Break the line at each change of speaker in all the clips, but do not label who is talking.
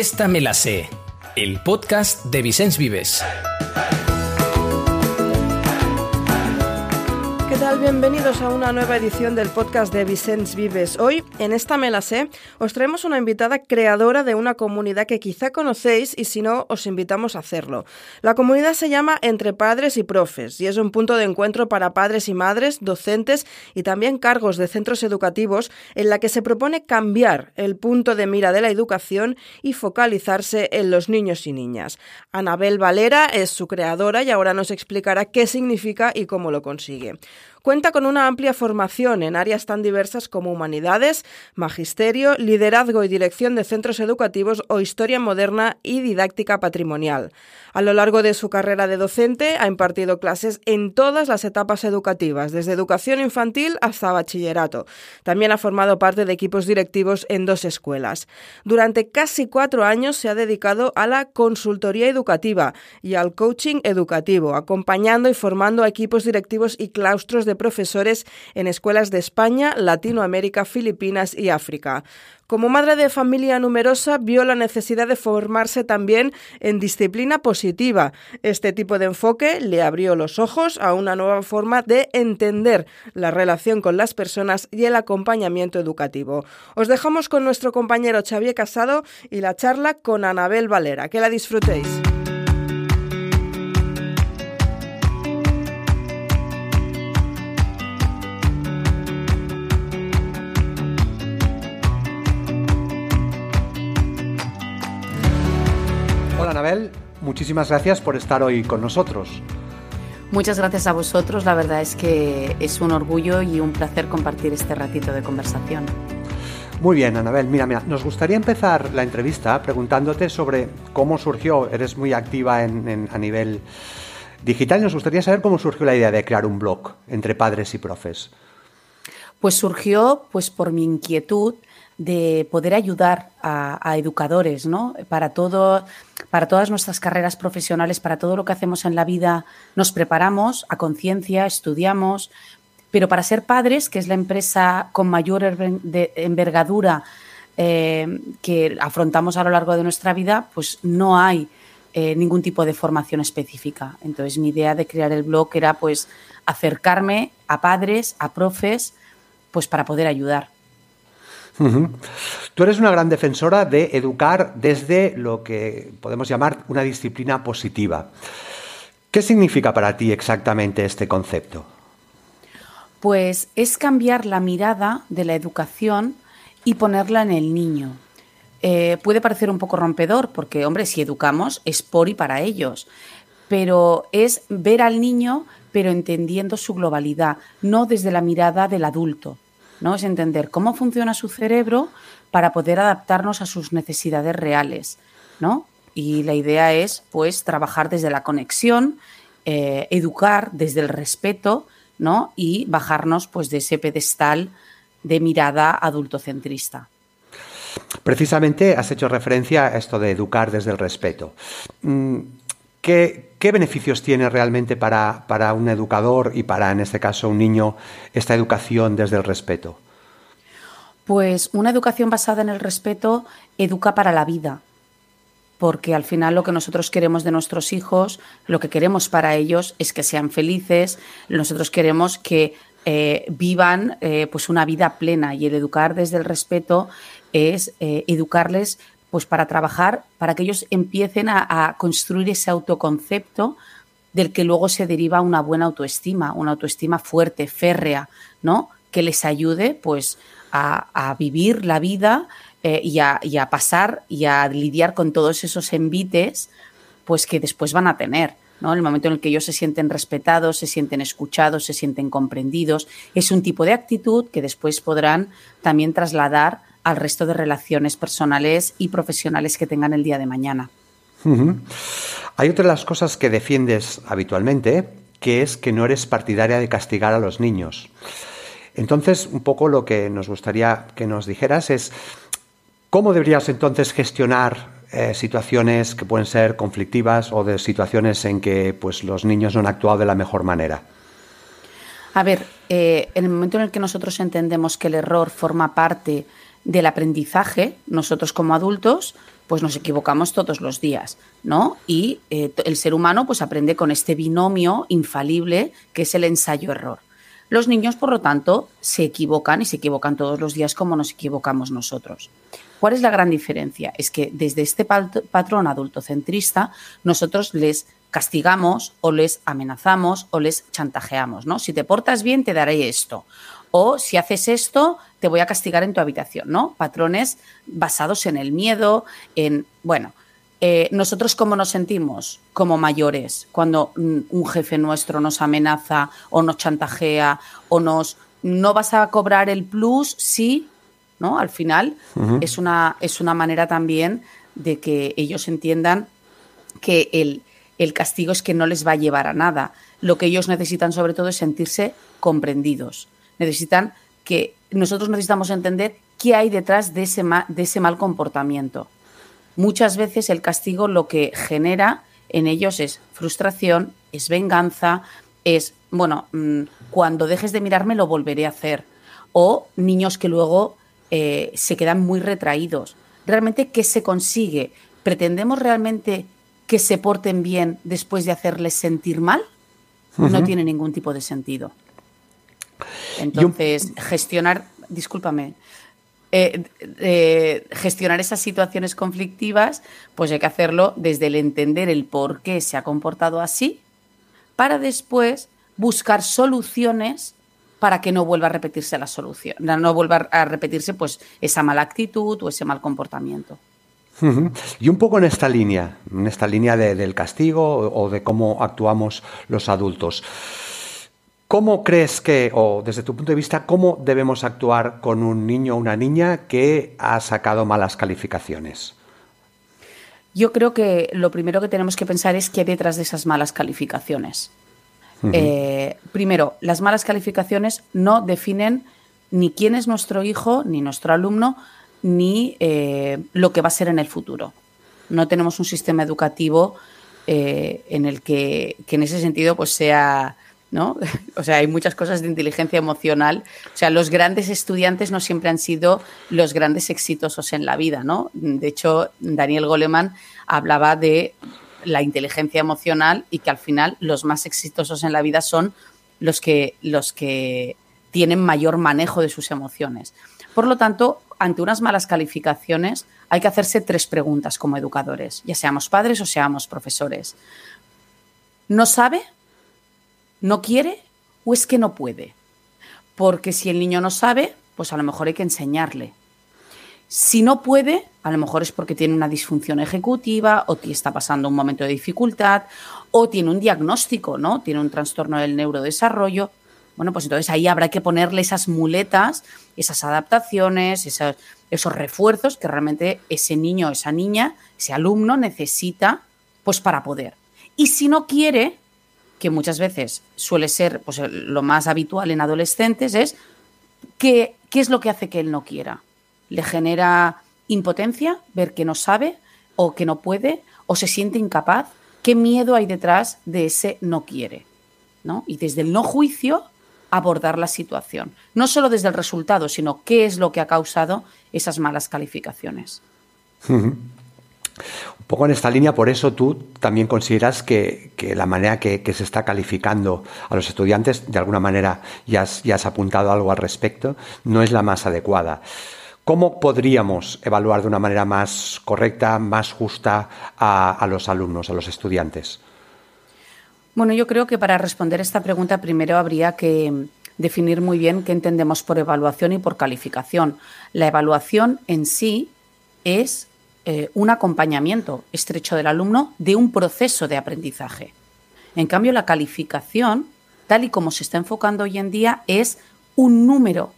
Esta me la sé, el podcast de Vicens Vives.
Bienvenidos a una nueva edición del podcast de Vicens Vives. Hoy, en esta Me la sé, os traemos una invitada creadora de una comunidad que quizá conocéis y si no, os invitamos a hacerlo. La comunidad se llama Entre Padres y Profes y es un punto de encuentro para padres y madres, docentes y también cargos de centros educativos en la que se propone cambiar el punto de mira de la educación y focalizarse en los niños y niñas. Anabel Valera es su creadora y ahora nos explicará qué significa y cómo lo consigue. Cuenta con una amplia formación en áreas tan diversas como humanidades, magisterio, liderazgo y dirección de centros educativos o historia moderna y didáctica patrimonial. A lo largo de su carrera de docente ha impartido clases en todas las etapas educativas, desde educación infantil hasta bachillerato. También ha formado parte de equipos directivos en dos escuelas. Durante casi cuatro años se ha dedicado a la consultoría educativa y al coaching educativo, acompañando y formando a equipos directivos y claustros de de profesores en escuelas de España, Latinoamérica, Filipinas y África. Como madre de familia numerosa, vio la necesidad de formarse también en disciplina positiva. Este tipo de enfoque le abrió los ojos a una nueva forma de entender la relación con las personas y el acompañamiento educativo. Os dejamos con nuestro compañero Xavier Casado y la charla con Anabel Valera. Que la disfrutéis.
Muchísimas gracias por estar hoy con nosotros.
Muchas gracias a vosotros, la verdad es que es un orgullo y un placer compartir este ratito de conversación.
Muy bien, Anabel, mira, mira, nos gustaría empezar la entrevista preguntándote sobre cómo surgió, eres muy activa a nivel digital y nos gustaría saber cómo surgió la idea de crear un blog entre padres y profes.
Pues surgió pues por mi inquietud de poder ayudar a, educadores, ¿no? Para todo, para todas nuestras carreras profesionales, para todo lo que hacemos en la vida, nos preparamos a conciencia, estudiamos, pero para ser padres, que es la empresa con mayor envergadura eh, que afrontamos a lo largo de nuestra vida, pues no hay eh, ningún tipo de formación específica. Entonces, mi idea de crear el blog era pues acercarme a padres, a profes, pues para poder ayudar.
Tú eres una gran defensora de educar desde lo que podemos llamar una disciplina positiva. ¿Qué significa para ti exactamente este concepto?
Pues es cambiar la mirada de la educación y ponerla en el niño. Eh, puede parecer un poco rompedor porque, hombre, si educamos es por y para ellos, pero es ver al niño pero entendiendo su globalidad, no desde la mirada del adulto. ¿No? Es entender cómo funciona su cerebro para poder adaptarnos a sus necesidades reales, ¿no? Y la idea es, pues, trabajar desde la conexión, eh, educar desde el respeto, ¿no? Y bajarnos, pues, de ese pedestal de mirada adultocentrista.
Precisamente has hecho referencia a esto de educar desde el respeto. ¿Qué, beneficios tiene realmente para, un educador y para, en este caso, un niño, esta educación desde el respeto?
Pues una educación basada en el respeto educa para la vida, porque al final lo que nosotros queremos de nuestros hijos, lo que queremos para ellos es que sean felices, nosotros queremos que eh, vivan eh, pues una vida plena y el educar desde el respeto es eh, educarles pues para trabajar, para que ellos empiecen a, construir ese autoconcepto del que luego se deriva una buena autoestima, una autoestima fuerte, férrea, ¿no? Que les ayude, pues, a, vivir la vida eh, y, a, pasar y a lidiar con todos esos envites, pues, que después van a tener. ¿no? En el momento en el que ellos se sienten respetados, se sienten escuchados, se sienten comprendidos, es un tipo de actitud que después podrán también trasladar al resto de relaciones personales y profesionales que tengan el día de mañana.
Hay otra de las cosas que defiendes habitualmente, que es que no eres partidaria de castigar a los niños. Entonces, un poco lo que nos gustaría que nos dijeras es cómo deberías entonces gestionar eh, situaciones que pueden ser conflictivas o de situaciones en que pues, los niños no han actuado de la mejor manera.
A ver, eh, en el momento en el que nosotros entendemos que el error forma parte del aprendizaje, nosotros como adultos, pues nos equivocamos todos los días, ¿no? Y eh, el ser humano pues aprende con este binomio infalible que es el ensayo-error. Los niños, por lo tanto, se equivocan y se equivocan todos los días como nos equivocamos nosotros. ¿Cuál es la gran diferencia? Es que desde este patrón adultocentrista nosotros les castigamos o les amenazamos o les chantajeamos, ¿no? Si te portas bien te daré esto o si haces esto te voy a castigar en tu habitación, ¿no? Patrones basados en el miedo, en, bueno, eh, nosotros cómo nos sentimos como mayores cuando un jefe nuestro nos amenaza o nos chantajea o nos no vas a cobrar el plus sí, ¿no? Al final es, una, es una manera también de que ellos entiendan que el, el castigo es que no les va a llevar a nada. Lo que ellos necesitan sobre todo es sentirse comprendidos. Necesitan que nosotros necesitamos entender qué hay detrás de ese, de ese mal comportamiento muchas veces el castigo lo que genera en ellos es frustración, es venganza, es, bueno, mm, cuando dejes de mirarme lo volveré a hacer. O niños que luego eh, se quedan muy retraídos. ¿Realmente qué se consigue? ¿Pretendemos realmente que se porten bien después de hacerles sentir mal? No tiene ningún tipo de sentido. Entonces, gestionar, discúlpame, eh, gestionar esas situaciones conflictivas, pues hay que hacerlo desde el entender el por qué se ha comportado así, para después buscar soluciones para que no vuelva a repetirse la solución, no vuelva a repetirse pues esa mala actitud o ese mal comportamiento.
Y un poco en esta línea, en esta línea del castigo o de cómo actuamos los adultos. ¿Cómo crees que, o desde tu punto de vista, cómo debemos actuar con un niño o una niña que ha sacado malas calificaciones?
Yo creo que lo primero que tenemos que pensar es qué hay detrás de esas malas calificaciones. Eh, primero, las malas calificaciones no definen ni quién es nuestro hijo, ni nuestro alumno, ni eh, lo que va a ser en el futuro. No tenemos un sistema educativo eh, en el que, que, en ese sentido pues sea ¿no? O sea, hay muchas cosas de inteligencia emocional. O sea, los grandes estudiantes no siempre han sido los grandes exitosos en la vida, ¿no? De hecho, Daniel Goleman hablaba de la inteligencia emocional y que al final los más exitosos en la vida son los que, los que tienen mayor manejo de sus emociones. Por lo tanto, ante unas malas calificaciones hay que hacerse tres preguntas como educadores, ya seamos padres o seamos profesores. ¿No sabe? ¿No quiere o es que no puede? Porque si el niño no sabe, pues a lo mejor hay que enseñarle. Si no puede, a lo mejor es porque tiene una disfunción ejecutiva o está pasando un momento de dificultad o tiene un diagnóstico, ¿no? Tiene un trastorno del neurodesarrollo. Bueno, pues entonces ahí habrá que ponerle esas muletas, esas adaptaciones, esos, esos refuerzos que realmente ese niño esa niña, ese alumno necesita pues para poder. Y si no quiere, que muchas veces suele ser pues, lo más habitual en adolescentes, es ¿qué, ¿qué es lo que hace que él no quiera? ¿Le genera impotencia ver que no sabe o que no puede o se siente incapaz? ¿Qué miedo hay detrás de ese no quiere? ¿no? Y desde el no juicio abordar la situación. No solo desde el resultado, sino qué es lo que ha causado esas malas calificaciones.
Poco en esta línea, por eso tú también consideras que, la manera que, se está calificando a los estudiantes, de alguna manera ya has, apuntado algo al respecto, no es la más adecuada. ¿Cómo podríamos evaluar de una manera más correcta, más justa a, los alumnos, a los estudiantes?
Bueno, yo creo que para responder esta pregunta primero habría que definir muy bien qué entendemos por evaluación y por calificación. La evaluación en sí es eh, un acompañamiento estrecho del alumno de un proceso de aprendizaje. En cambio, la calificación, tal y como se está enfocando hoy en día, es un número,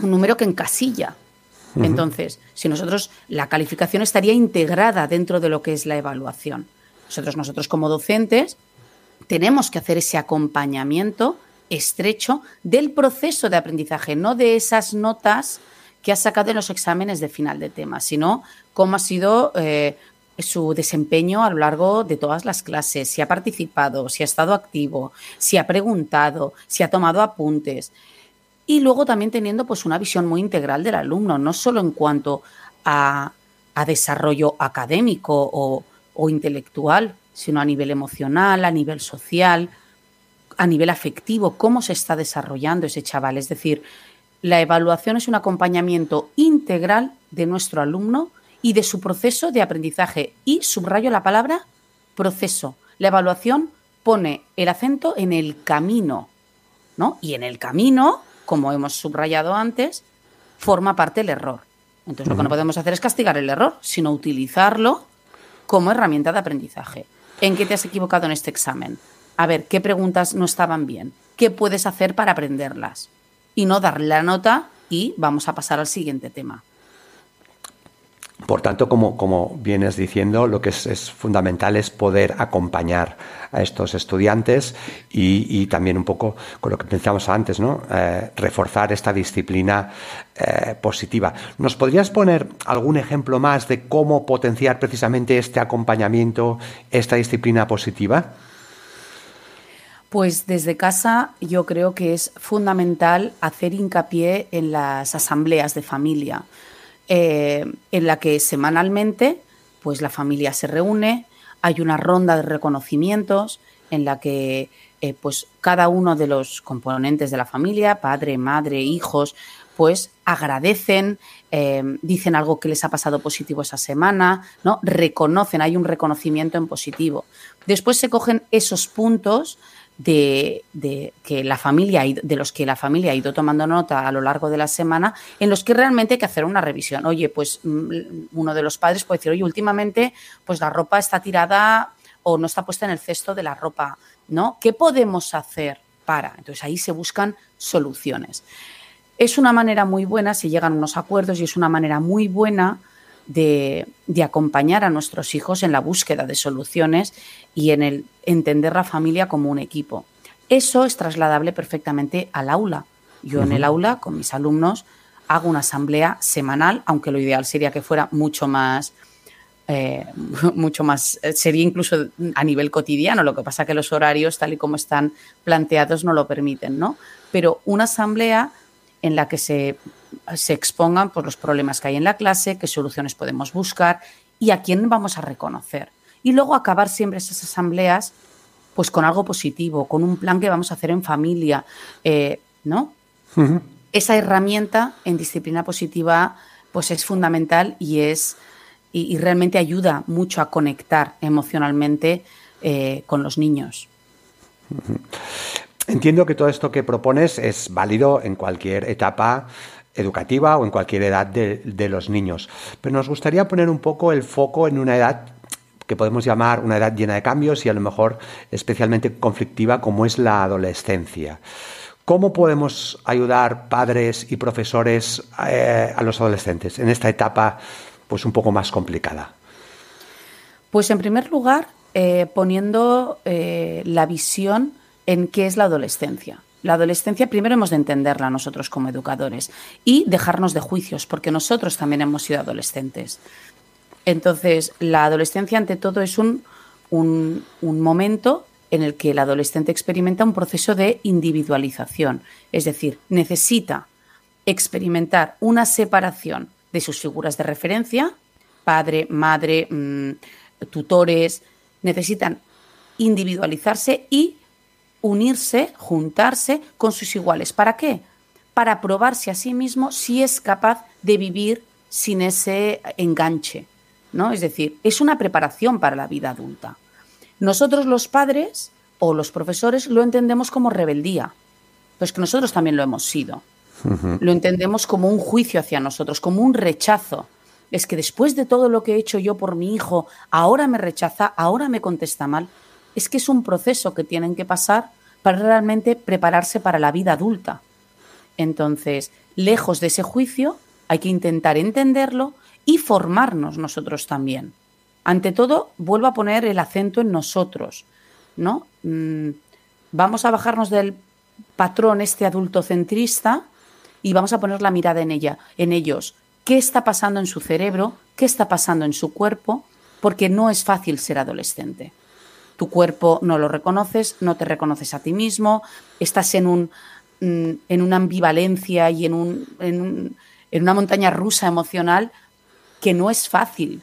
un número que encasilla. Entonces, si nosotros, la calificación estaría integrada dentro de lo que es la evaluación. Nosotros, nosotros como docentes, tenemos que hacer ese acompañamiento estrecho del proceso de aprendizaje, no de esas notas que ha sacado en los exámenes de final de tema, sino cómo ha sido eh, su desempeño a lo largo de todas las clases, si ha participado, si ha estado activo, si ha preguntado, si ha tomado apuntes. Y luego también teniendo pues una visión muy integral del alumno, no solo en cuanto a, desarrollo académico o, o intelectual, sino a nivel emocional, a nivel social, a nivel afectivo, cómo se está desarrollando ese chaval. Es decir, la evaluación es un acompañamiento integral de nuestro alumno y de su proceso de aprendizaje. Y subrayo la palabra proceso. La evaluación pone el acento en el camino, ¿no? Y en el camino, como hemos subrayado antes, forma parte el error. Entonces, lo que no podemos hacer es castigar el error, sino utilizarlo como herramienta de aprendizaje. ¿En qué te has equivocado en este examen? A ver, ¿qué preguntas no estaban bien? ¿Qué puedes hacer para aprenderlas? Y no darle la nota y vamos a pasar al siguiente tema.
Por tanto, como, como vienes diciendo, lo que es, fundamental es poder acompañar a estos estudiantes y, también un poco con lo que pensamos antes, ¿no? Eh, reforzar esta disciplina eh, positiva. ¿Nos podrías poner algún ejemplo más de cómo potenciar precisamente este acompañamiento, esta disciplina positiva?
Pues desde casa yo creo que es fundamental hacer hincapié en las asambleas de familia. Eh, en la que semanalmente pues la familia se reúne, hay una ronda de reconocimientos en la que eh, pues cada uno de los componentes de la familia, padre, madre, hijos, pues agradecen, eh, dicen algo que les ha pasado positivo esa semana, ¿no? Reconocen, hay un reconocimiento en positivo. Después se cogen esos puntos de, que la familia, de los que la familia ha ido tomando nota a lo largo de la semana, en los que realmente hay que hacer una revisión. Oye, pues mm, uno de los padres puede decir, oye, últimamente pues la ropa está tirada o no está puesta en el cesto de la ropa, ¿no? ¿Qué podemos hacer para? Entonces ahí se buscan soluciones. Es una manera muy buena, si llegan unos acuerdos y es una manera muy buena de, acompañar a nuestros hijos en la búsqueda de soluciones y en el entender la familia como un equipo. Eso es trasladable perfectamente al aula. Yo en el aula, con mis alumnos, hago una asamblea semanal, aunque lo ideal sería que fuera mucho más, eh, mucho más, eh, sería incluso a nivel cotidiano, lo que pasa que los horarios tal y como están planteados no lo permiten, ¿no? Pero una asamblea en la que se se expongan por los problemas que hay en la clase, qué soluciones podemos buscar y a quién vamos a reconocer. Y luego acabar siempre esas asambleas pues con algo positivo, con un plan que vamos a hacer en familia, eh, ¿no? Esa herramienta en disciplina positiva pues es fundamental y es y, realmente ayuda mucho a conectar emocionalmente eh, con los niños.
Entiendo que todo esto que propones es válido en cualquier etapa educativa o en cualquier edad de, los niños. Pero nos gustaría poner un poco el foco en una edad que podemos llamar una edad llena de cambios y a lo mejor especialmente conflictiva como es la adolescencia. ¿Cómo podemos ayudar padres y profesores eh, a los adolescentes en esta etapa pues un poco más complicada?
Pues en primer lugar, eh, poniendo eh, la visión en qué es la adolescencia. La adolescencia primero hemos de entenderla nosotros como educadores y dejarnos de juicios, porque nosotros también hemos sido adolescentes. Entonces, la adolescencia ante todo es un, un, momento en el que el adolescente experimenta un proceso de individualización, es decir, necesita experimentar una separación de sus figuras de referencia, padre, madre, mm, tutores, necesitan individualizarse y unirse, juntarse con sus iguales. ¿Para qué? Para probarse a sí mismo si es capaz de vivir sin ese enganche. ¿no? Es decir, es una preparación para la vida adulta. Nosotros los padres o los profesores lo entendemos como rebeldía, pues que nosotros también lo hemos sido. Lo entendemos como un juicio hacia nosotros, como un rechazo. Es que después de todo lo que he hecho yo por mi hijo, ahora me rechaza, ahora me contesta mal es que es un proceso que tienen que pasar para realmente prepararse para la vida adulta. Entonces, lejos de ese juicio, hay que intentar entenderlo y formarnos nosotros también. Ante todo, vuelvo a poner el acento en nosotros, ¿no? Mm, vamos a bajarnos del patrón este adultocentrista y vamos a poner la mirada en ella, en ellos. ¿Qué está pasando en su cerebro? ¿Qué está pasando en su cuerpo? Porque no es fácil ser adolescente tu cuerpo no lo reconoces, no te reconoces a ti mismo, estás en, un, mm, en una ambivalencia y en, un, en, una montaña rusa emocional que no es fácil,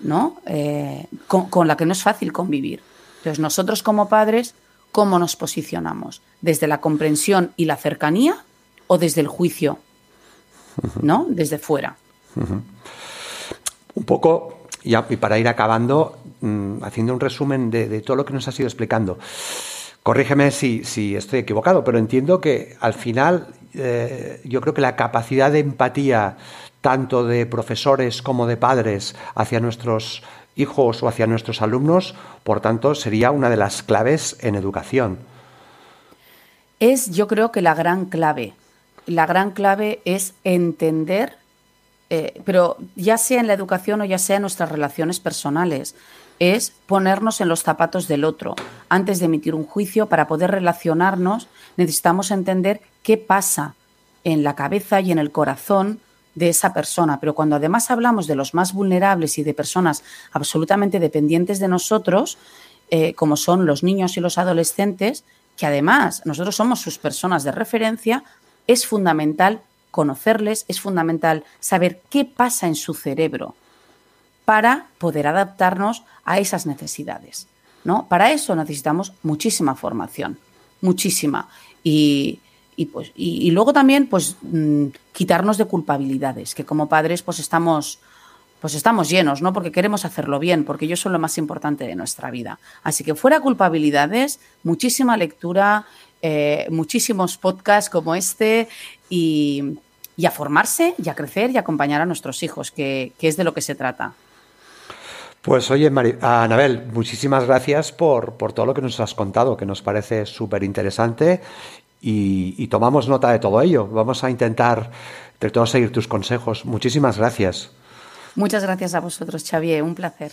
¿no? Eh, con, la que no es fácil convivir. Entonces, nosotros como padres, ¿cómo nos posicionamos? ¿Desde la comprensión y la cercanía o desde el juicio? ¿No? Desde fuera.
Un poco, y para ir acabando, mm, haciendo un resumen de, todo lo que nos has ido explicando. Corrígeme si, estoy equivocado, pero entiendo que al final eh, yo creo que la capacidad de empatía tanto de profesores como de padres hacia nuestros hijos o hacia nuestros alumnos, por tanto, sería una de las claves en educación.
Es, yo creo que la gran clave. La gran clave es entender, eh, pero ya sea en la educación o ya sea en nuestras relaciones personales, es ponernos en los zapatos del otro. Antes de emitir un juicio, para poder relacionarnos, necesitamos entender qué pasa en la cabeza y en el corazón de esa persona. Pero cuando además hablamos de los más vulnerables y de personas absolutamente dependientes de nosotros, eh, como son los niños y los adolescentes, que además nosotros somos sus personas de referencia, es fundamental conocerles, es fundamental saber qué pasa en su cerebro para poder adaptarnos a esas necesidades. ¿no? Para eso necesitamos muchísima formación, muchísima. Y, y, pues, y, luego también pues mm, quitarnos de culpabilidades, que como padres pues estamos pues estamos llenos, ¿no? Porque queremos hacerlo bien, porque ellos son lo más importante de nuestra vida. Así que fuera culpabilidades, muchísima lectura, eh, muchísimos podcasts como este y, a formarse y a crecer y acompañar a nuestros hijos, que, es de lo que se trata.
Pues oye, Anabel, muchísimas gracias por, por, todo lo que nos has contado, que nos parece súper interesante y, tomamos nota de todo ello. Vamos a intentar, de todo, seguir tus consejos. Muchísimas gracias.
Muchas gracias a vosotros, Xavier. Un placer.